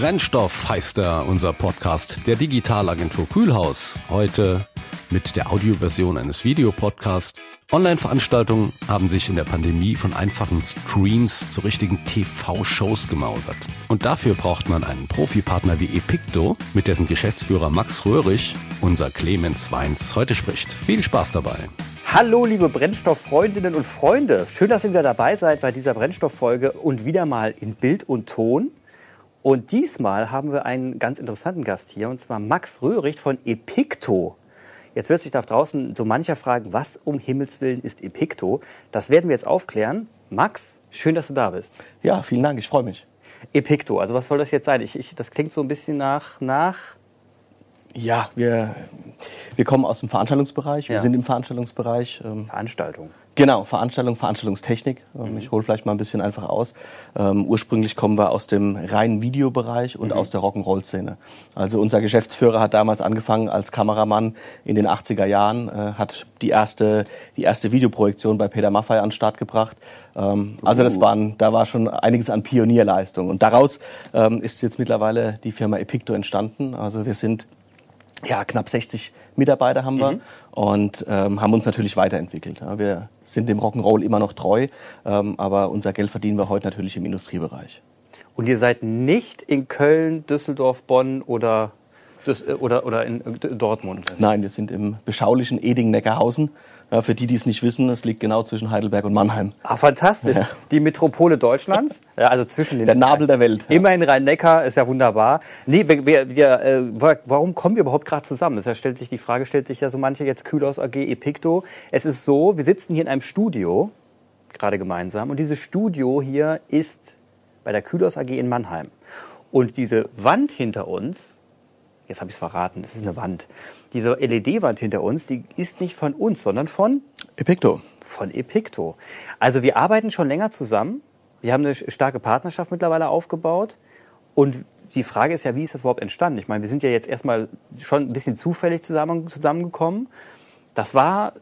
Brennstoff heißt er, unser Podcast der Digitalagentur Kühlhaus. Heute mit der Audioversion eines Videopodcasts. Online-Veranstaltungen haben sich in der Pandemie von einfachen Streams zu richtigen TV-Shows gemausert. Und dafür braucht man einen Profipartner wie Epicto, mit dessen Geschäftsführer Max Röhrig unser Clemens Weins heute spricht. Viel Spaß dabei. Hallo, liebe Brennstofffreundinnen und Freunde. Schön, dass ihr wieder dabei seid bei dieser Brennstofffolge und wieder mal in Bild und Ton. Und diesmal haben wir einen ganz interessanten Gast hier, und zwar Max Röhricht von Epicto. Jetzt wird sich da draußen so mancher fragen, was um Himmels Willen ist Epicto? Das werden wir jetzt aufklären. Max, schön, dass du da bist. Ja, vielen Dank, ich freue mich. Epicto, also was soll das jetzt sein? Ich, ich, das klingt so ein bisschen nach, nach ja, wir, wir kommen aus dem Veranstaltungsbereich, wir Ja. sind im Veranstaltungsbereich. Ähm, Veranstaltung. Genau, Veranstaltung, Veranstaltungstechnik. Ähm, Mhm. Ich hole vielleicht mal ein bisschen einfach aus. Ähm, ursprünglich kommen wir aus dem reinen Videobereich Mhm. und aus der Rock'n'Roll-Szene. Also unser Geschäftsführer hat damals angefangen als Kameramann in den 80er Jahren, äh, hat die erste, die erste Videoprojektion bei Peter Maffay an den Start gebracht. Ähm, also das Uh. waren, da war schon einiges an Pionierleistung. Und daraus ähm, ist jetzt mittlerweile die Firma Epicto entstanden. Also wir sind ja, knapp 60 Mitarbeiter haben wir und ähm, haben uns natürlich weiterentwickelt. Ja, wir sind dem Rock'n'Roll immer noch treu, ähm, aber unser Geld verdienen wir heute natürlich im Industriebereich. Und ihr seid nicht in Köln, Düsseldorf, Bonn oder, oder, oder in äh, Dortmund. Nein, wir sind im beschaulichen Eding-Neckarhausen. Ja, für die, die es nicht wissen, es liegt genau zwischen Heidelberg und Mannheim. Ah, fantastisch. Die Metropole Deutschlands, ja, also zwischen den Der Nabel der Welt. Ja. Immerhin Rhein-Neckar ist ja wunderbar. Nee, wir, wir, wir, äh, wa- warum kommen wir überhaupt gerade zusammen? Das ja, stellt sich die Frage, stellt sich ja so manche jetzt Kühlhaus AG, Epicto. Es ist so, wir sitzen hier in einem Studio, gerade gemeinsam, und dieses Studio hier ist bei der Kühlhaus AG in Mannheim. Und diese Wand hinter uns, jetzt habe ich es verraten, es ist eine Wand, diese LED-Wand hinter uns, die ist nicht von uns, sondern von Epicto. von Epicto. Also wir arbeiten schon länger zusammen. Wir haben eine starke Partnerschaft mittlerweile aufgebaut. Und die Frage ist ja, wie ist das überhaupt entstanden? Ich meine, wir sind ja jetzt erstmal schon ein bisschen zufällig zusammen, zusammengekommen. Das war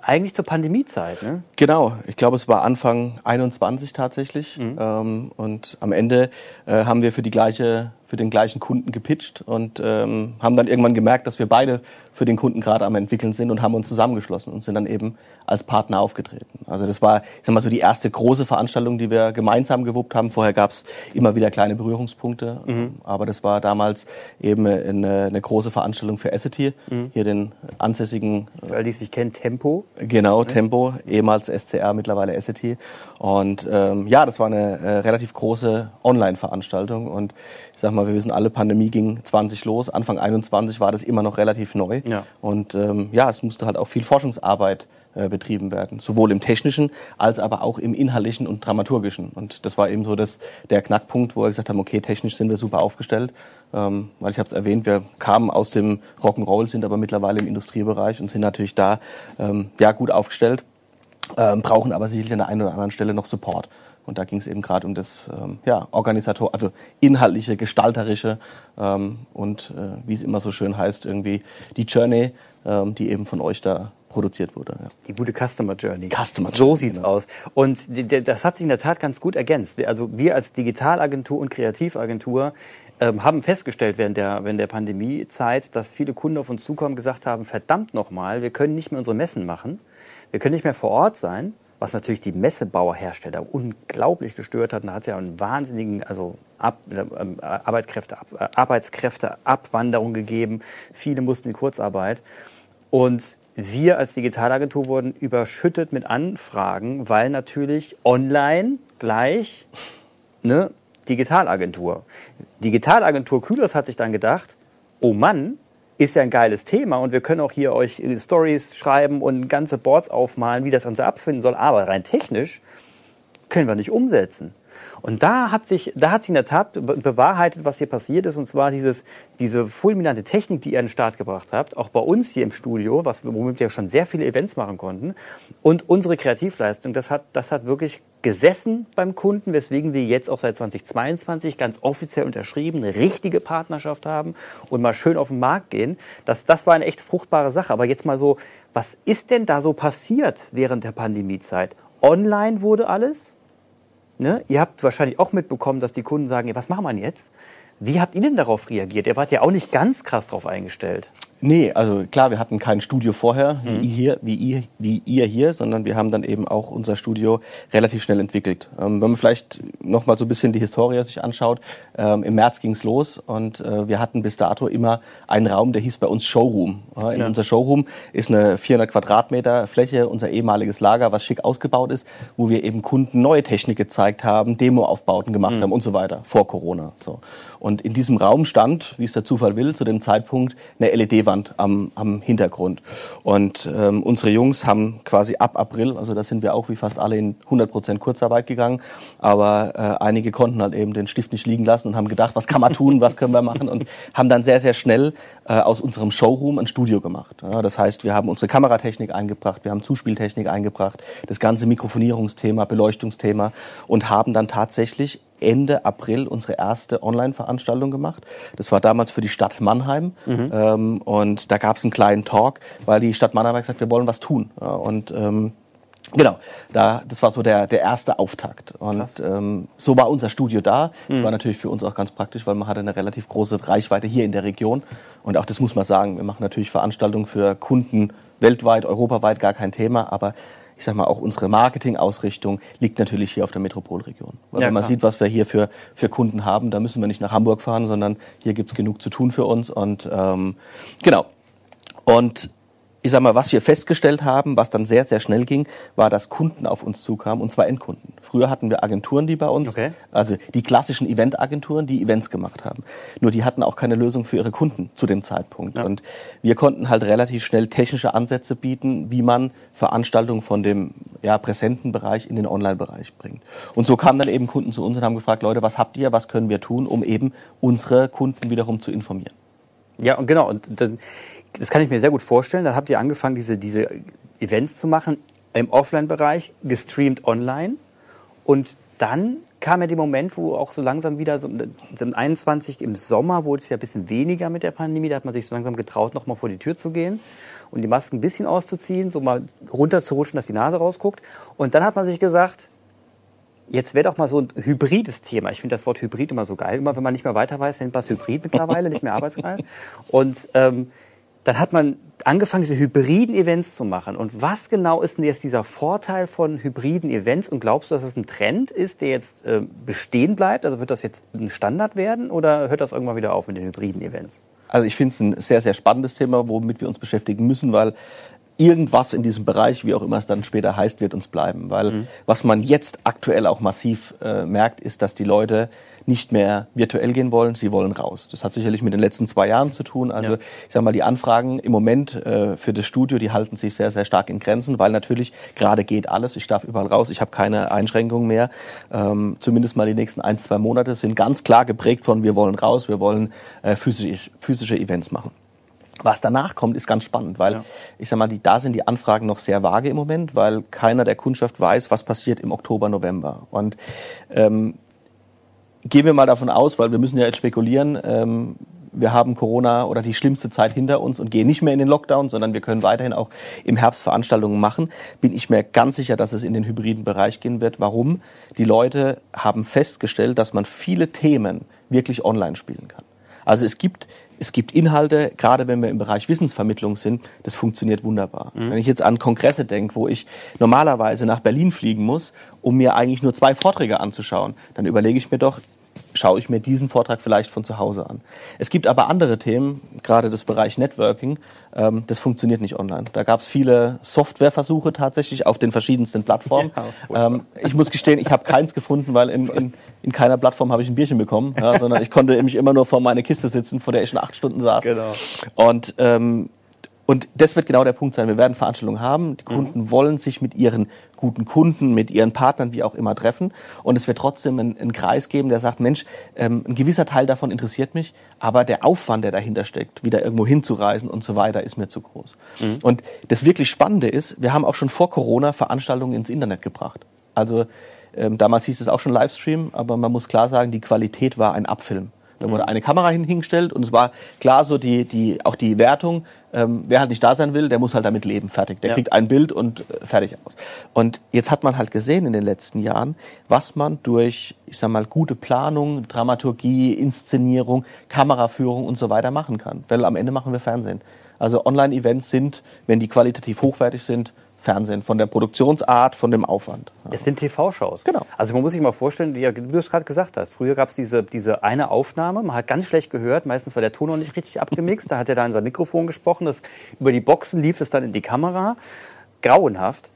eigentlich zur Pandemiezeit. Ne? Genau, ich glaube, es war Anfang 21 tatsächlich. Ähm, und am Ende äh, haben wir für, die gleiche, für den gleichen Kunden gepitcht und ähm, haben dann irgendwann gemerkt, dass wir beide für den Kunden gerade am entwickeln sind und haben uns zusammengeschlossen und sind dann eben als Partner aufgetreten. Also das war, ich sag mal so, die erste große Veranstaltung, die wir gemeinsam gewuppt haben. Vorher gab es immer wieder kleine Berührungspunkte, aber das war damals eben eine, eine große Veranstaltung für Essity, hier den ansässigen Für all die es nicht kennen, Tempo. Genau, Tempo, ehemals SCR, mittlerweile Essity. Und ähm, ja, das war eine äh, relativ große Online-Veranstaltung. Und ich sag mal, wir wissen alle, Pandemie ging 20 los. Anfang 21 war das immer noch relativ neu. Ja. Und ähm, ja, es musste halt auch viel Forschungsarbeit äh, betrieben werden. Sowohl im technischen als aber auch im inhaltlichen und dramaturgischen. Und das war eben so das, der Knackpunkt, wo wir gesagt haben, okay, technisch sind wir super aufgestellt. Ähm, weil ich habe es erwähnt, wir kamen aus dem Rock'n'Roll, sind aber mittlerweile im Industriebereich und sind natürlich da ähm, ja, gut aufgestellt, ähm, brauchen aber sicherlich an der einen oder anderen Stelle noch Support. Und da ging es eben gerade um das ähm, ja, Organisator, also inhaltliche, gestalterische ähm, und äh, wie es immer so schön heißt, irgendwie die Journey, ähm, die eben von euch da produziert wurde. Ja. Die gute Customer Journey. Customer So Journey, sieht's genau. aus. Und das hat sich in der Tat ganz gut ergänzt. Wir- Also wir als Digitalagentur und Kreativagentur ähm, haben festgestellt während der, während der Pandemiezeit, dass viele Kunden auf uns zukommen und gesagt haben, verdammt nochmal, wir können nicht mehr unsere Messen machen. Wir können nicht mehr vor Ort sein, was natürlich die Messebauerhersteller unglaublich gestört hat. Und da hat es ja einen wahnsinnigen, also Ab, ähm, Arbeitskräfte, Ab, äh, Arbeitskräfteabwanderung gegeben. Viele mussten in Kurzarbeit. Und wir als Digitalagentur wurden überschüttet mit Anfragen, weil natürlich online gleich ne, Digitalagentur. Digitalagentur Kühlers hat sich dann gedacht, oh Mann, ist ja ein geiles Thema und wir können auch hier euch Stories schreiben und ganze Boards aufmalen, wie das Ganze abfinden soll, aber rein technisch können wir nicht umsetzen. Und da hat sich, da hat sich in der Tat be- bewahrheitet, was hier passiert ist, und zwar dieses, diese fulminante Technik, die ihr an den Start gebracht habt, auch bei uns hier im Studio, was, womit wir schon sehr viele Events machen konnten, und unsere Kreativleistung, das hat, das hat wirklich gesessen beim Kunden, weswegen wir jetzt auch seit 2022 ganz offiziell unterschrieben eine richtige Partnerschaft haben und mal schön auf den Markt gehen. Das, das war eine echt fruchtbare Sache. Aber jetzt mal so, was ist denn da so passiert während der Pandemiezeit? Online wurde alles. Ne? Ihr habt wahrscheinlich auch mitbekommen, dass die Kunden sagen, was machen wir jetzt? Wie habt ihr denn darauf reagiert? Ihr wart ja auch nicht ganz krass drauf eingestellt. Nee, also klar, wir hatten kein Studio vorher, wie, mhm. ihr, hier, wie, ihr, wie ihr hier, sondern wir haben dann eben auch unser Studio relativ schnell entwickelt. Ähm, wenn man vielleicht noch mal so ein bisschen die Historie sich anschaut, ähm, im März ging's los und äh, wir hatten bis dato immer einen Raum, der hieß bei uns Showroom. Ja, in ja. unser Showroom ist eine 400 Quadratmeter Fläche, unser ehemaliges Lager, was schick ausgebaut ist, wo wir eben Kunden neue Technik gezeigt haben, Demoaufbauten gemacht mhm. haben und so weiter, vor Corona. So. Und in diesem Raum stand, wie es der Zufall will, zu dem Zeitpunkt eine LED-Wand am, am Hintergrund. Und ähm, unsere Jungs haben quasi ab April, also da sind wir auch wie fast alle in 100 Prozent Kurzarbeit gegangen, aber äh, einige konnten halt eben den Stift nicht liegen lassen und haben gedacht, was kann man tun, was können wir machen und haben dann sehr, sehr schnell äh, aus unserem Showroom ein Studio gemacht. Ja, das heißt, wir haben unsere Kameratechnik eingebracht, wir haben Zuspieltechnik eingebracht, das ganze Mikrofonierungsthema, Beleuchtungsthema und haben dann tatsächlich Ende April unsere erste Online-Veranstaltung gemacht. Das war damals für die Stadt Mannheim. Mhm. Ähm, und da gab es einen kleinen Talk, weil die Stadt Mannheim hat gesagt, wir wollen was tun. Ja, und ähm, Genau, da, das war so der, der erste Auftakt. Und ähm, so war unser Studio da. Das mhm. war natürlich für uns auch ganz praktisch, weil man hatte eine relativ große Reichweite hier in der Region. Und auch das muss man sagen, wir machen natürlich Veranstaltungen für Kunden weltweit, europaweit, gar kein Thema. Aber ich sag mal, auch unsere Marketingausrichtung liegt natürlich hier auf der Metropolregion. Weil ja, wenn man klar. sieht, was wir hier für, für Kunden haben, da müssen wir nicht nach Hamburg fahren, sondern hier gibt's genug zu tun für uns. Und ähm, genau. Und ich sag mal, was wir festgestellt haben, was dann sehr, sehr schnell ging, war, dass Kunden auf uns zukamen, und zwar Endkunden. Früher hatten wir Agenturen, die bei uns, okay. also die klassischen Eventagenturen, die Events gemacht haben. Nur die hatten auch keine Lösung für ihre Kunden zu dem Zeitpunkt. Ja. Und wir konnten halt relativ schnell technische Ansätze bieten, wie man Veranstaltungen von dem ja, präsenten Bereich in den Online-Bereich bringt. Und so kamen dann eben Kunden zu uns und haben gefragt, Leute, was habt ihr, was können wir tun, um eben unsere Kunden wiederum zu informieren. Ja, und genau. Und dann das kann ich mir sehr gut vorstellen. Dann habt ihr angefangen, diese, diese Events zu machen im Offline-Bereich, gestreamt online. Und dann kam ja der Moment, wo auch so langsam wieder, so, so 21 im Sommer wurde es ja ein bisschen weniger mit der Pandemie. Da hat man sich so langsam getraut, noch mal vor die Tür zu gehen und die Masken ein bisschen auszuziehen, so mal runterzurutschen, dass die Nase rausguckt. Und dann hat man sich gesagt, Jetzt wäre doch mal so ein hybrides Thema. Ich finde das Wort Hybrid immer so geil. Immer wenn man nicht mehr weiter weiß, nennt man es Hybrid mittlerweile, nicht mehr arbeitsgeil. Und ähm, dann hat man angefangen, diese hybriden Events zu machen. Und was genau ist denn jetzt dieser Vorteil von hybriden Events? Und glaubst du, dass es ein Trend ist, der jetzt äh, bestehen bleibt? Also wird das jetzt ein Standard werden oder hört das irgendwann wieder auf mit den hybriden Events? Also ich finde es ein sehr, sehr spannendes Thema, womit wir uns beschäftigen müssen, weil irgendwas in diesem Bereich, wie auch immer es dann später heißt, wird uns bleiben. Weil mhm. was man jetzt aktuell auch massiv äh, merkt, ist, dass die Leute nicht mehr virtuell gehen wollen, sie wollen raus. Das hat sicherlich mit den letzten zwei Jahren zu tun. Also ja. ich sage mal, die Anfragen im Moment äh, für das Studio, die halten sich sehr, sehr stark in Grenzen, weil natürlich gerade geht alles. Ich darf überall raus, ich habe keine Einschränkungen mehr. Ähm, zumindest mal die nächsten ein, zwei Monate sind ganz klar geprägt von, wir wollen raus, wir wollen äh, physische, physische Events machen. Was danach kommt, ist ganz spannend, weil ja. ich sag mal, die, da sind die Anfragen noch sehr vage im Moment, weil keiner der Kundschaft weiß, was passiert im Oktober, November. Und ähm, gehen wir mal davon aus, weil wir müssen ja jetzt spekulieren, ähm, wir haben Corona oder die schlimmste Zeit hinter uns und gehen nicht mehr in den Lockdown, sondern wir können weiterhin auch im Herbst Veranstaltungen machen, bin ich mir ganz sicher, dass es in den hybriden Bereich gehen wird. Warum? Die Leute haben festgestellt, dass man viele Themen wirklich online spielen kann. Also es gibt es gibt Inhalte, gerade wenn wir im Bereich Wissensvermittlung sind, das funktioniert wunderbar. Mhm. Wenn ich jetzt an Kongresse denke, wo ich normalerweise nach Berlin fliegen muss, um mir eigentlich nur zwei Vorträge anzuschauen, dann überlege ich mir doch, schaue ich mir diesen Vortrag vielleicht von zu Hause an. Es gibt aber andere Themen, gerade das Bereich Networking, ähm, das funktioniert nicht online. Da gab es viele Softwareversuche tatsächlich auf den verschiedensten Plattformen. Ja, ähm, ich muss gestehen, ich habe keins gefunden, weil in, in, in keiner Plattform habe ich ein Bierchen bekommen, ja, sondern ich konnte mich immer nur vor meine Kiste sitzen, vor der ich schon acht Stunden saß. Genau. Und ähm, und das wird genau der Punkt sein. Wir werden Veranstaltungen haben. Die Kunden mhm. wollen sich mit ihren guten Kunden, mit ihren Partnern, wie auch immer, treffen. Und es wird trotzdem einen, einen Kreis geben, der sagt, Mensch, ähm, ein gewisser Teil davon interessiert mich, aber der Aufwand, der dahinter steckt, wieder irgendwo hinzureisen und so weiter, ist mir zu groß. Mhm. Und das wirklich Spannende ist, wir haben auch schon vor Corona Veranstaltungen ins Internet gebracht. Also ähm, damals hieß es auch schon Livestream, aber man muss klar sagen, die Qualität war ein Abfilm. Da wurde eine Kamera hin- hingestellt und es war klar so die, die, auch die Wertung, ähm, wer halt nicht da sein will, der muss halt damit leben, fertig. Der Ja. kriegt ein Bild und äh, fertig aus. Und jetzt hat man halt gesehen in den letzten Jahren, was man durch, ich sag mal, gute Planung, Dramaturgie, Inszenierung, Kameraführung und so weiter machen kann. Weil am Ende machen wir Fernsehen. Also Online-Events sind, wenn die qualitativ hochwertig sind, Fernsehen. Von der Produktionsart, von dem Aufwand. Ja. Es sind TV-Shows. Genau. Also man muss sich mal vorstellen, wie du es gerade gesagt hast, früher gab es diese, diese eine Aufnahme, man hat ganz schlecht gehört, meistens war der Ton noch nicht richtig abgemixt, da hat er da in sein Mikrofon gesprochen, das, über die Boxen lief es dann in die Kamera. Grauenhaft,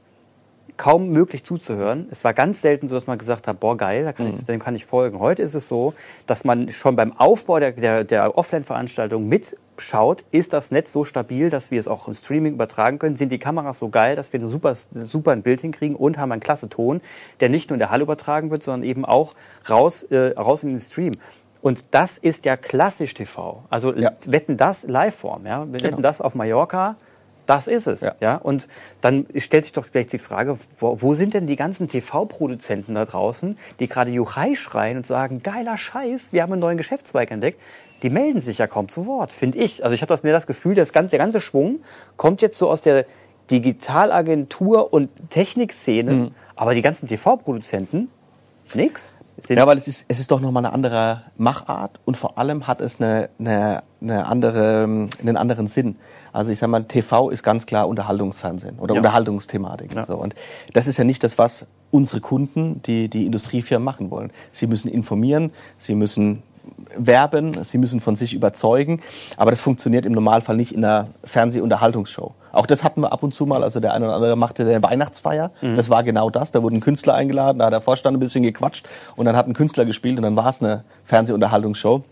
kaum möglich zuzuhören. Es war ganz selten so, dass man gesagt hat, boah geil, kann ich, dem kann ich folgen. Heute ist es so, dass man schon beim Aufbau der, der, der Offline-Veranstaltung mitschaut, ist das Netz so stabil, dass wir es auch im Streaming übertragen können, sind die Kameras so geil, dass wir ein super, super ein Bild hinkriegen und haben einen klasse Ton, der nicht nur in der Halle übertragen wird, sondern eben auch raus, äh, raus in den Stream. Und das ist ja klassisch TV. Also Ja. wetten das Liveform, ja. Wir wetten Genau. das auf Mallorca, das ist es. Ja. Ja. Und dann stellt sich doch gleich die Frage, wo, wo sind denn die ganzen TV-Produzenten da draußen, die gerade Juchai schreien und sagen, geiler Scheiß, wir haben einen neuen Geschäftszweig entdeckt. Die melden sich ja kaum zu Wort, finde ich. Also ich habe das, mir das Gefühl, das ganze, der ganze Schwung kommt jetzt so aus der Digitalagentur- und Technikszene, Mhm. aber die ganzen TV-Produzenten, nix. Ja, weil es ist, es ist doch nochmal eine andere Machart und vor allem hat es eine, eine, eine andere, einen anderen Sinn. Also ich sag mal, TV ist ganz klar Unterhaltungsfernsehen oder Ja. Unterhaltungsthematik. Ja. So. Und das ist ja nicht das, was unsere Kunden, die, die Industriefirmen machen wollen. Sie müssen informieren, sie müssen werben, sie müssen von sich überzeugen, aber das funktioniert im Normalfall nicht in einer Fernsehunterhaltungsshow. Auch das hatten wir ab und zu mal, also der eine oder andere machte eine Weihnachtsfeier, das war genau das, da wurden Künstler eingeladen, da hat der Vorstand ein bisschen gequatscht und dann hat ein Künstler gespielt und dann war es eine Fernsehunterhaltungsshow.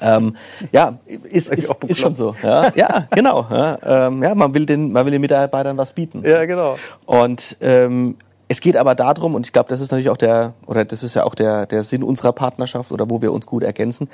Ähm, ja, ist, ist, ist schon so. Ja, ja genau. Ja, ähm, ja, man, will den, man will den Mitarbeitern was bieten. Ja, genau. Und ähm, es geht aber darum, und ich glaube, das ist natürlich auch der, oder das ist ja auch der, der Sinn unserer Partnerschaft oder wo wir uns gut ergänzen,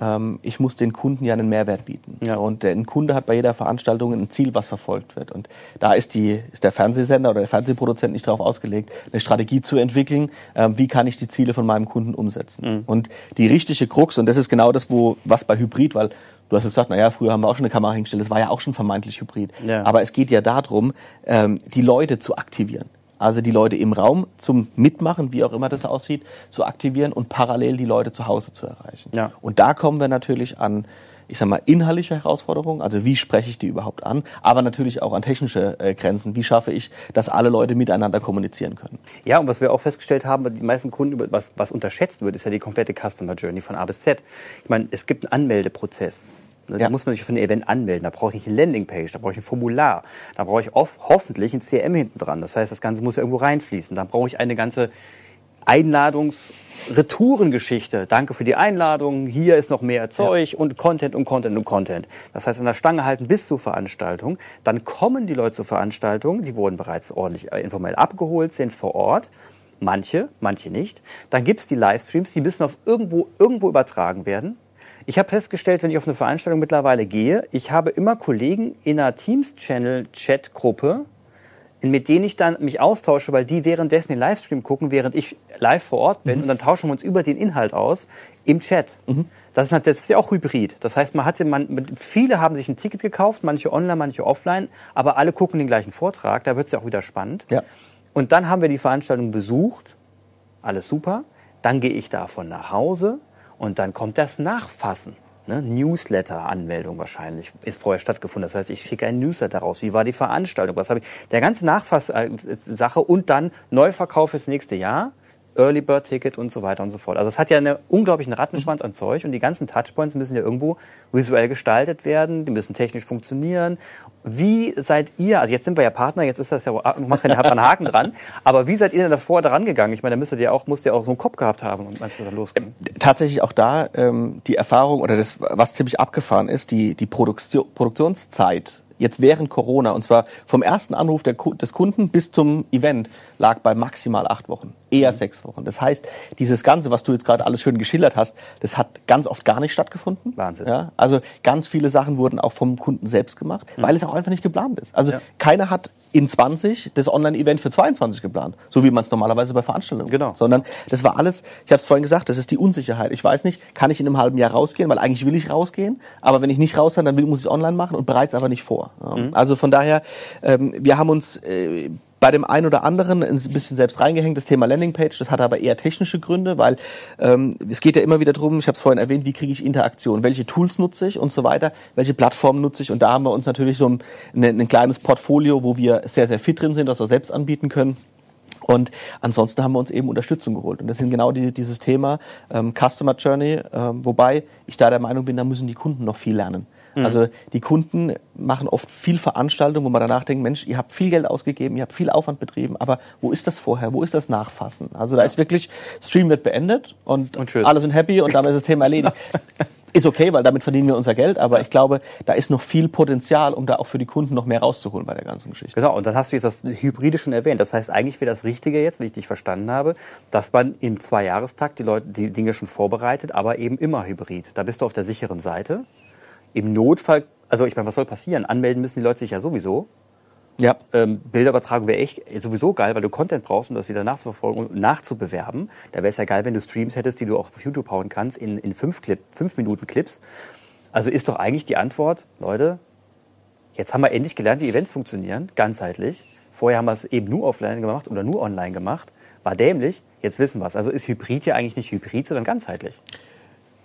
ähm, ich muss den Kunden ja einen Mehrwert bieten. Ja. Und der, ein Kunde hat bei jeder Veranstaltung ein Ziel, was verfolgt wird. Und da ist, die, ist der Fernsehsender oder der Fernsehproduzent nicht darauf ausgelegt, eine Strategie zu entwickeln, ähm, wie kann ich die Ziele von meinem Kunden umsetzen. Mhm. Und die richtige Krux, und das ist genau das, wo, was bei Hybrid, weil Du hast gesagt, naja, früher haben wir auch schon eine Kamera hingestellt, das war ja auch schon vermeintlich Hybrid. Ja. Aber es geht ja darum, ähm, die Leute zu aktivieren. Also die Leute im Raum zum Mitmachen, wie auch immer das aussieht, zu aktivieren und parallel die Leute zu Hause zu erreichen. Ja. Und da kommen wir natürlich an, ich sag mal, inhaltliche Herausforderungen, also wie spreche ich die überhaupt an, aber natürlich auch an technische äh, Grenzen. Wie schaffe ich, dass alle Leute miteinander kommunizieren können? Ja, und was wir auch festgestellt haben, die meisten Kunden, was, was unterschätzt wird, ist ja die komplette Customer Journey von A bis Z. Ich meine, es gibt einen Anmeldeprozess. Ne, Da Ja. muss man sich für ein Event anmelden. Da brauche ich eine Landingpage, da brauche ich ein Formular, da brauche ich oft, hoffentlich ein CRM hinten dran. Das heißt, das Ganze muss ja irgendwo reinfließen. Dann brauche ich eine ganze Einladungs-Retourengeschichte. Danke für die Einladung. Hier ist noch mehr Zeug und Content und Content und Content. Das heißt, an der Stange halten bis zur Veranstaltung. Dann kommen die Leute zur Veranstaltung. Sie wurden bereits ordentlich äh, informell abgeholt, sind vor Ort. Manche, manche nicht. Dann gibt es die Livestreams, die müssen auf irgendwo, irgendwo übertragen werden. Ich habe festgestellt, wenn ich auf eine Veranstaltung mittlerweile gehe, ich habe immer Kollegen in einer Teams-Channel-Chat-Gruppe, mit denen ich dann mich austausche, weil die währenddessen den Livestream gucken, während ich live vor Ort bin und dann tauschen wir uns über den Inhalt aus im Chat. Das, ist, das ist ja auch Hybrid. Das heißt, man hatte, man, viele haben sich ein Ticket gekauft, manche online, manche offline, aber alle gucken den gleichen Vortrag. Da wird es ja auch wieder spannend. Ja. Und dann haben wir die Veranstaltung besucht, alles super. Dann gehe ich davon nach Hause und dann kommt das Nachfassen. Ne? Newsletter-Anmeldung wahrscheinlich ist vorher stattgefunden. Das heißt, ich schicke einen Newsletter raus. Wie war die Veranstaltung? Was habe ich? Der ganze Nachfass-Sache und dann Neuverkauf fürs nächste Jahr. Early Bird Ticket und so weiter und so fort. Also es hat ja einen unglaublichen Rattenschwanz an Zeug und die ganzen Touchpoints müssen ja irgendwo visuell gestaltet werden, die müssen technisch funktionieren. Wie seid ihr, also jetzt sind wir ja Partner, jetzt ist das ja, macht ja habt einen Haken dran, aber wie seid ihr denn davor dran gegangen? Ich meine, da müsstet ihr auch, musst ihr auch so einen Kopf gehabt haben, als das dann losging. tatsächlich auch da ähm, die Erfahrung oder das, was ziemlich abgefahren ist, die, die Produktion, Produktionszeit jetzt während Corona, und zwar vom ersten Anruf der, des Kunden bis zum Event, lag bei maximal acht Wochen, eher Mhm. sechs Wochen. Das heißt, dieses Ganze, was du jetzt gerade alles schön geschildert hast, das hat ganz oft gar nicht stattgefunden. Wahnsinn. Ja, also ganz viele Sachen wurden auch vom Kunden selbst gemacht, weil es auch einfach nicht geplant ist. Also Ja. keiner hat in 20 das Online-Event für 22 geplant, so wie man es normalerweise bei Veranstaltungen genau. Sondern das war alles, ich habe es vorhin gesagt, das ist die Unsicherheit. Ich weiß nicht, kann ich in einem halben Jahr rausgehen, weil eigentlich will ich rausgehen, aber wenn ich nicht raus kann, dann muss ich es online machen und bereits aber nicht vor. Mhm. Also von daher, ähm, wir haben uns äh, bei dem einen oder anderen ein bisschen selbst reingehängt, das Thema Landingpage. Das hat aber eher technische Gründe, weil ähm, es geht ja immer wieder darum, ich habe es vorhin erwähnt, wie kriege ich Interaktion, welche Tools nutze ich und so weiter, welche Plattformen nutze ich. Und da haben wir uns natürlich so ein, ein, ein kleines Portfolio, wo wir sehr, sehr fit drin sind, das wir selbst anbieten können. Und ansonsten haben wir uns eben Unterstützung geholt. Und das sind genau die, dieses Thema ähm, Customer Journey, ähm, wobei ich da der Meinung bin, da müssen die Kunden noch viel lernen. Mhm. Also die Kunden machen oft viel Veranstaltungen, wo man danach denkt, Mensch, ihr habt viel Geld ausgegeben, ihr habt viel Aufwand betrieben, aber wo ist das vorher? Wo ist das Nachfassen? Also da ja. ist wirklich, Stream wird beendet und, und alle sind happy und damit ist das Thema erledigt. ist okay, weil damit verdienen wir unser Geld, aber ich glaube, da ist noch viel Potenzial, um da auch für die Kunden noch mehr rauszuholen bei der ganzen Geschichte. Genau, und dann hast du jetzt das Hybride schon erwähnt. Das heißt, eigentlich wäre das Richtige jetzt, wenn ich dich verstanden habe, dass man im Zweijahrestakt die Leute die Dinge schon vorbereitet, aber eben immer hybrid. Da bist du auf der sicheren Seite. Im Notfall, also ich meine, was soll passieren? Anmelden müssen die Leute sich ja sowieso. Ja. Ähm, Bilderübertragung wäre echt sowieso geil, weil du Content brauchst, um das wieder nachzuverfolgen und nachzubewerben. Da wäre es ja geil, wenn du Streams hättest, die du auch auf YouTube hauen kannst, in, in fünf, Clip, fünf Minuten Clips. Also ist doch eigentlich die Antwort, Leute, jetzt haben wir endlich gelernt, wie Events funktionieren, ganzheitlich. Vorher haben wir es eben nur offline gemacht oder nur online gemacht. War dämlich, jetzt wissen wir es. Also ist Hybrid ja eigentlich nicht Hybrid, sondern ganzheitlich.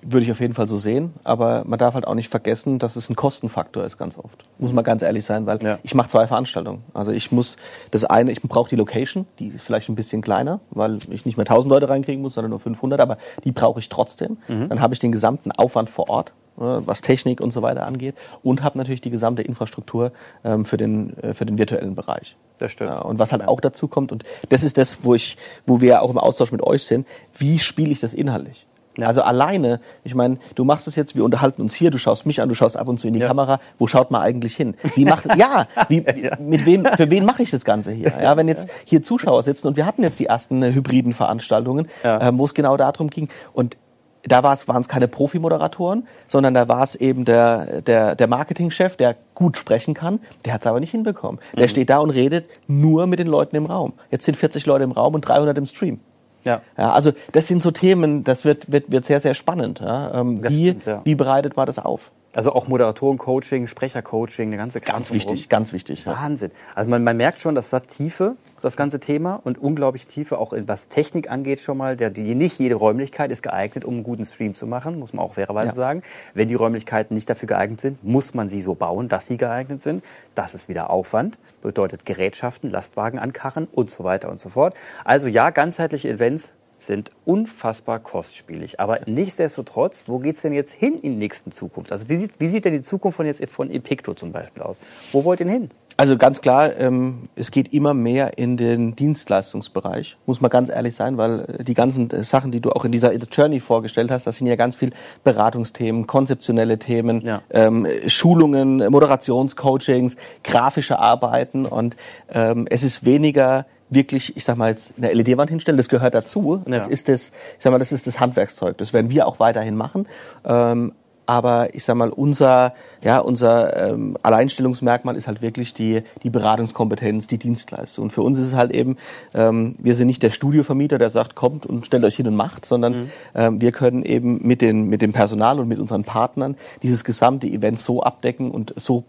Würde ich auf jeden Fall so sehen, aber man darf halt auch nicht vergessen, dass es ein Kostenfaktor ist ganz oft. Muss man ganz ehrlich sein, weil ja. ich mache zwei Veranstaltungen. Also ich muss das eine, ich brauche die Location, die ist vielleicht ein bisschen kleiner, weil ich nicht mehr 1000 Leute reinkriegen muss, sondern nur 500, aber die brauche ich trotzdem. Mhm. Dann habe ich den gesamten Aufwand vor Ort, ne, was Technik und so weiter angeht und habe natürlich die gesamte Infrastruktur ähm, für den äh, für den virtuellen Bereich. Das stimmt. Ja, und was halt auch dazu kommt und das ist das, wo ich wo wir auch im Austausch mit euch sind, wie spiele ich das inhaltlich? Ja. Also alleine, ich meine, du machst es jetzt, wir unterhalten uns hier, du schaust mich an, du schaust ab und zu in die ja. Kamera. Wo schaut man eigentlich hin? Wie macht, ja, wie, mit wem, für wen mache ich das Ganze hier? Ja, wenn jetzt hier Zuschauer sitzen und wir hatten jetzt die ersten äh, hybriden Veranstaltungen, ähm, wo es genau darum ging und da waren es keine Profi-Moderatoren, sondern da war es eben der, der, der Marketingchef, der gut sprechen kann. Der hat es aber nicht hinbekommen. Der mhm. steht da und redet nur mit den Leuten im Raum. Jetzt sind 40 Leute im Raum und 300 im Stream. Ja. ja. Also das sind so Themen, das wird, wird, wird sehr, sehr spannend. Ja. Ähm, wie, stimmt, ja. wie bereitet man das auf? Also auch Moderatoren-Coaching, Sprecher-Coaching, eine ganze Kram Ganz wichtig, rum. ganz wichtig. Wahnsinn. Also man, man merkt schon, dass da Tiefe, das ganze Thema und unglaublich Tiefe, auch was Technik angeht schon mal. Der, die, nicht jede Räumlichkeit ist geeignet, um einen guten Stream zu machen, muss man auch fairerweise ja. sagen. Wenn die Räumlichkeiten nicht dafür geeignet sind, muss man sie so bauen, dass sie geeignet sind. Das ist wieder Aufwand, bedeutet Gerätschaften, Lastwagen ankarren und so weiter und so fort. Also ja, ganzheitliche Events sind unfassbar kostspielig. Aber nichtsdestotrotz, wo geht es denn jetzt hin in der nächsten Zukunft? Also wie sieht, wie sieht denn die Zukunft von jetzt von Epicto zum Beispiel aus? Wo wollt ihr denn hin? Also ganz klar, ähm, es geht immer mehr in den Dienstleistungsbereich, muss man ganz ehrlich sein, weil äh, die ganzen äh, Sachen, die du auch in dieser Journey vorgestellt hast, das sind ja ganz viel Beratungsthemen, konzeptionelle Themen, ja. ähm, Schulungen, Moderationscoachings, grafische Arbeiten und ähm, es ist weniger wirklich, ich sag mal jetzt eine LED-Wand hinstellen, das gehört dazu. Das ja. ist das, ich sag mal, das ist das Handwerkszeug. Das werden wir auch weiterhin machen. Ähm, aber ich sag mal, unser, ja, unser ähm, Alleinstellungsmerkmal ist halt wirklich die, die Beratungskompetenz, die Dienstleistung. Und für uns ist es halt eben, ähm, wir sind nicht der Studiovermieter, der sagt, kommt und stellt euch hin und macht, sondern mhm. ähm, wir können eben mit, den, mit dem Personal und mit unseren Partnern dieses gesamte Event so abdecken und so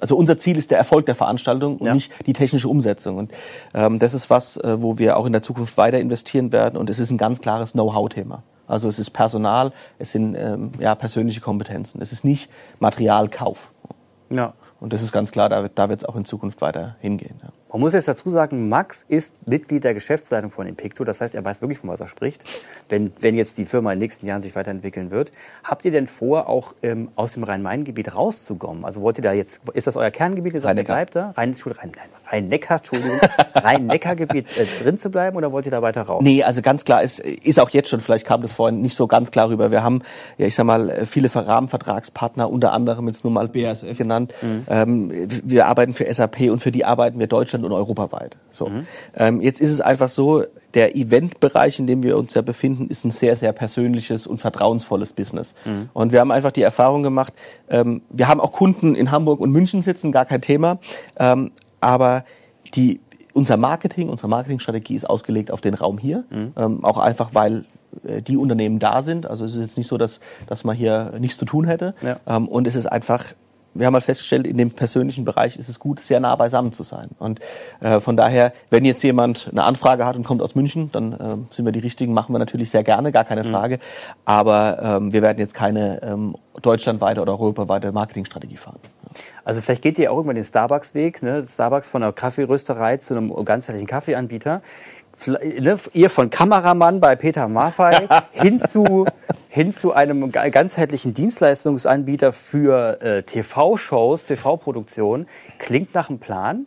also unser Ziel ist der Erfolg der Veranstaltung und ja. nicht die technische Umsetzung. Und ähm, das ist was, äh, wo wir auch in der Zukunft weiter investieren werden. Und es ist ein ganz klares Know-how-Thema. Also es ist Personal, es sind ähm, ja, persönliche Kompetenzen. Es ist nicht Materialkauf. Ja. Und das ist ganz klar, da, da wird es auch in Zukunft weiter hingehen. Ja. Man muss jetzt dazu sagen, Max ist Mitglied der Geschäftsleitung von Impicto. Das heißt, er weiß wirklich, von was er spricht, wenn, wenn jetzt die Firma in den nächsten Jahren sich weiterentwickeln wird. Habt ihr denn vor, auch ähm, aus dem Rhein-Main-Gebiet rauszukommen? Also wollt ihr da jetzt, ist das euer Kerngebiet? Ihr sagt, bleibt da? Rhein, Rhein, Rhein-Neckar, Entschuldigung, Rhein-Neckar-Gebiet äh, drin zu bleiben oder wollt ihr da weiter raus? Nee, also ganz klar ist, ist auch jetzt schon, vielleicht kam das vorhin nicht so ganz klar rüber. Wir haben, ja, ich sag mal, viele Rahmenvertragspartner, unter anderem jetzt nur mal BASF genannt. Mhm. Ähm, wir arbeiten für SAP und für die arbeiten wir Deutschland und europaweit. So. Mhm. Ähm, jetzt ist es einfach so, der Eventbereich, in dem wir uns ja befinden, ist ein sehr, sehr persönliches und vertrauensvolles Business. Mhm. Und wir haben einfach die Erfahrung gemacht, ähm, wir haben auch Kunden in Hamburg und München sitzen, gar kein Thema, ähm, aber die, unser Marketing, unsere Marketingstrategie ist ausgelegt auf den Raum hier. Mhm. Ähm, auch einfach, weil äh, die Unternehmen da sind. Also es ist jetzt nicht so, dass, dass man hier nichts zu tun hätte. Ja. Ähm, und es ist einfach wir haben mal festgestellt, in dem persönlichen Bereich ist es gut, sehr nah beisammen zu sein. Und äh, von daher, wenn jetzt jemand eine Anfrage hat und kommt aus München, dann äh, sind wir die Richtigen, machen wir natürlich sehr gerne, gar keine mhm. Frage. Mhm. Aber ähm, wir werden jetzt keine ähm, deutschlandweite oder europaweite Marketingstrategie fahren. Also vielleicht geht ihr auch irgendwann den Starbucks-Weg, ne? Starbucks von einer Kaffeerösterei zu einem ganzheitlichen Kaffeeanbieter. Ne? Ihr von Kameramann bei Peter Maffei hin zu hin zu einem ganzheitlichen Dienstleistungsanbieter für äh, TV-Shows, TV-Produktion. Klingt nach einem Plan.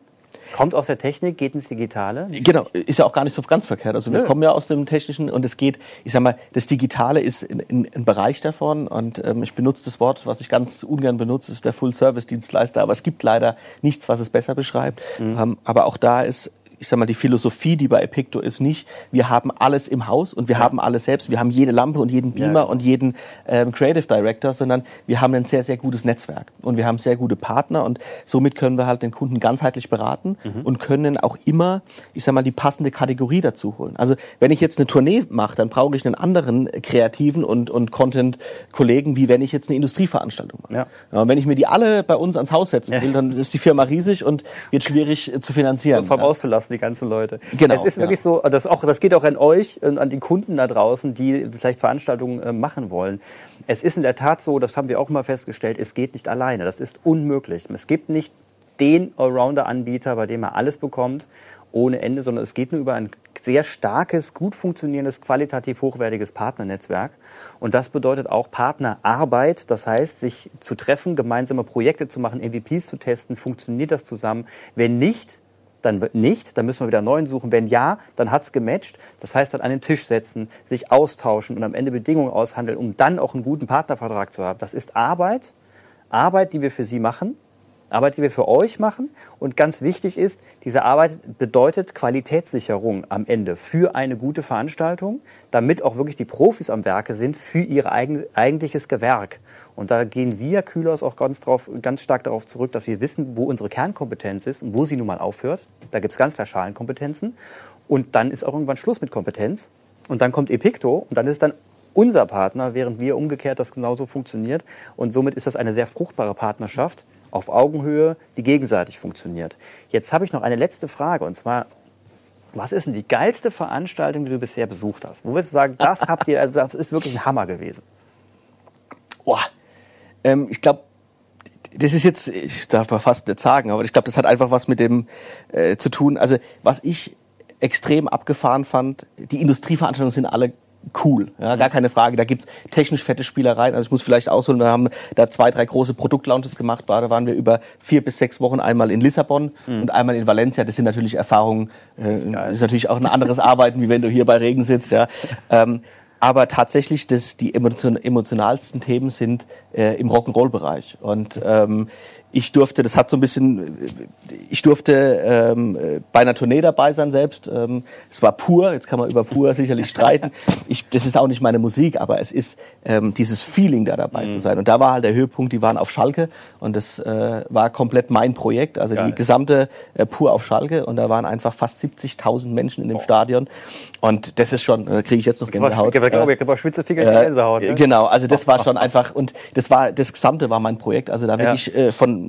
Kommt aus der Technik, geht ins Digitale? Genau, ist ja auch gar nicht so ganz verkehrt. Also wir Nö. kommen ja aus dem Technischen und es geht, ich sag mal, das Digitale ist ein Bereich davon und ähm, ich benutze das Wort, was ich ganz ungern benutze, ist der Full-Service-Dienstleister, aber es gibt leider nichts, was es besser beschreibt. Mhm. Ähm, aber auch da ist ich sag mal, die Philosophie, die bei Epicto ist nicht, wir haben alles im Haus und wir ja. haben alles selbst. Wir haben jede Lampe und jeden Beamer ja. und jeden ähm, Creative Director, sondern wir haben ein sehr, sehr gutes Netzwerk und wir haben sehr gute Partner und somit können wir halt den Kunden ganzheitlich beraten mhm. und können auch immer, ich sag mal, die passende Kategorie dazu holen. Also wenn ich jetzt eine Tournee mache, dann brauche ich einen anderen kreativen und, und Content-Kollegen, wie wenn ich jetzt eine Industrieveranstaltung mache. Ja. Ja, wenn ich mir die alle bei uns ans Haus setzen will, dann ist die Firma riesig und wird schwierig zu finanzieren. Und vom auszulassen die ganzen Leute. Genau. Es ist wirklich ja. so, das, auch, das geht auch an euch und an die Kunden da draußen, die vielleicht Veranstaltungen äh, machen wollen. Es ist in der Tat so, das haben wir auch mal festgestellt, es geht nicht alleine. Das ist unmöglich. Es gibt nicht den Allrounder-Anbieter, bei dem er alles bekommt ohne Ende, sondern es geht nur über ein sehr starkes, gut funktionierendes, qualitativ hochwertiges Partnernetzwerk. Und das bedeutet auch Partnerarbeit, das heißt, sich zu treffen, gemeinsame Projekte zu machen, MVPs zu testen, funktioniert das zusammen. Wenn nicht, dann nicht, dann müssen wir wieder einen neuen suchen. Wenn ja, dann hat's gematcht. Das heißt, dann an den Tisch setzen, sich austauschen und am Ende Bedingungen aushandeln, um dann auch einen guten Partnervertrag zu haben. Das ist Arbeit, Arbeit, die wir für Sie machen. Arbeit, die wir für euch machen. Und ganz wichtig ist, diese Arbeit bedeutet Qualitätssicherung am Ende für eine gute Veranstaltung, damit auch wirklich die Profis am Werke sind für ihr eigen, eigentliches Gewerk. Und da gehen wir Kühlers auch ganz, drauf, ganz stark darauf zurück, dass wir wissen, wo unsere Kernkompetenz ist und wo sie nun mal aufhört. Da gibt es ganz klar Schalenkompetenzen. Und dann ist auch irgendwann Schluss mit Kompetenz. Und dann kommt Epicto und dann ist dann unser Partner, während wir umgekehrt das genauso funktioniert. Und somit ist das eine sehr fruchtbare Partnerschaft auf Augenhöhe, die gegenseitig funktioniert. Jetzt habe ich noch eine letzte Frage und zwar, was ist denn die geilste Veranstaltung, die du bisher besucht hast? Wo würdest du sagen, das habt ihr, also das ist wirklich ein Hammer gewesen? Boah, ähm, ich glaube, das ist jetzt, ich darf mal fast nicht sagen, aber ich glaube, das hat einfach was mit dem äh, zu tun. Also was ich extrem abgefahren fand, die Industrieveranstaltungen sind alle cool, ja, gar keine Frage. Da gibt's technisch fette Spielereien. Also ich muss vielleicht ausholen, wir haben da zwei, drei große Produktlaunches gemacht. Da waren wir über vier bis sechs Wochen einmal in Lissabon mhm. und einmal in Valencia. Das sind natürlich Erfahrungen, äh, ja, ist natürlich auch ein anderes Arbeiten, wie wenn du hier bei Regen sitzt. Ja. Ähm, aber tatsächlich das, die emotionalsten Themen sind äh, im Rock'n'Roll-Bereich. Und ähm, ich durfte, das hat so ein bisschen, ich durfte ähm, bei einer Tournee dabei sein selbst. Ähm, es war pur, jetzt kann man über pur sicherlich streiten. Ich, das ist auch nicht meine Musik, aber es ist ähm, dieses Feeling da dabei mhm. zu sein. Und da war halt der Höhepunkt, die waren auf Schalke und das äh, war komplett mein Projekt, also Geil. die gesamte äh, pur auf Schalke und da waren einfach fast 70.000 Menschen in dem oh. Stadion und das ist schon, da kriege ich jetzt noch Gänsehaut. Ich glaube, ich habe Schwitzefinger äh, Gänsehaut. Ne? Genau, also das war schon einfach und das war, das gesamte war mein Projekt, also da wirklich ja. äh, von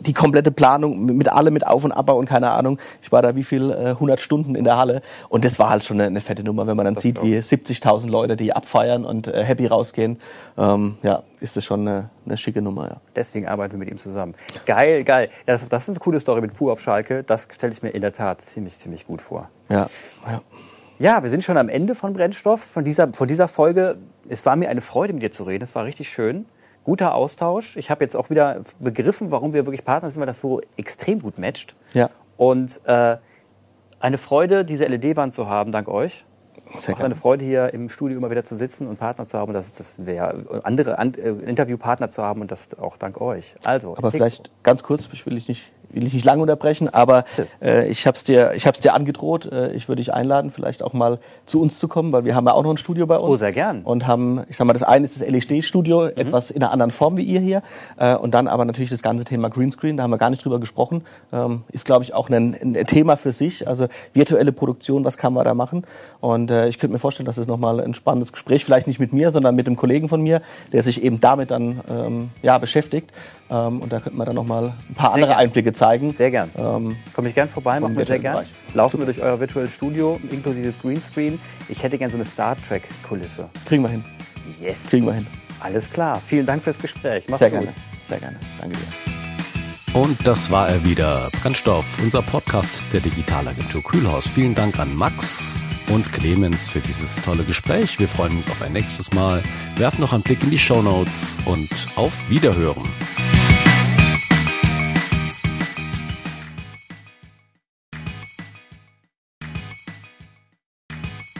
die komplette Planung mit allem, mit Auf- und Abbau und keine Ahnung. Ich war da wie viel, äh, 100 Stunden in der Halle und das war halt schon eine, eine fette Nummer, wenn man dann das sieht, wie 70.000 Leute, die abfeiern und äh, happy rausgehen. Ähm, ja, ist das schon eine, eine schicke Nummer, ja. Deswegen arbeiten wir mit ihm zusammen. Geil, geil. Das, das ist eine coole Story mit Pur auf Schalke. Das stelle ich mir in der Tat ziemlich, ziemlich gut vor. Ja, ja. Ja, wir sind schon am Ende von Brennstoff, von dieser, von dieser Folge. Es war mir eine Freude, mit dir zu reden. Es war richtig schön guter Austausch. Ich habe jetzt auch wieder begriffen, warum wir wirklich Partner sind, weil das so extrem gut matcht. Ja. Und äh, eine Freude, diese LED-Wand zu haben, dank euch. Sehr auch eine Freude, hier im Studio immer wieder zu sitzen und Partner zu haben. Und das, das wäre andere An äh, Interviewpartner zu haben und das auch dank euch. Also, aber vielleicht ganz kurz, ich will ich nicht will ich nicht lange unterbrechen, aber äh, ich habe es dir, ich hab's dir angedroht. Äh, ich würde dich einladen, vielleicht auch mal zu uns zu kommen, weil wir haben ja auch noch ein Studio bei uns. Oh, sehr gern. Und haben, ich sag mal, das eine ist das LED-Studio, mhm. etwas in einer anderen Form wie ihr hier. Äh, und dann aber natürlich das ganze Thema Greenscreen, da haben wir gar nicht drüber gesprochen. Ähm, ist, glaube ich, auch ein, ein, Thema für sich. Also virtuelle Produktion, was kann man da machen? Und äh, ich könnte mir vorstellen, dass es nochmal ein spannendes Gespräch, vielleicht nicht mit mir, sondern mit einem Kollegen von mir, der sich eben damit dann ähm, ja, beschäftigt. Ähm, und da könnten wir dann nochmal ein paar sehr andere gern. Einblicke zeigen. Sehr gern. Ähm, Komme ich gern vorbei, machen wir sehr gern. Bereich. Laufen wir durch euer Virtual Studio, inklusive Greenscreen. Ich hätte gern so eine Star Trek-Kulisse. Kriegen wir hin. Yes. Kriegen wir hin. Alles klar. Vielen Dank fürs Gespräch. Mach's sehr gut. gerne. Sehr gerne. Danke dir. Und das war er wieder. Brennstoff, unser Podcast der Digitalagentur Kühlhaus. Vielen Dank an Max und Clemens für dieses tolle Gespräch. Wir freuen uns auf ein nächstes Mal. Werfen noch einen Blick in die Show Notes und auf Wiederhören.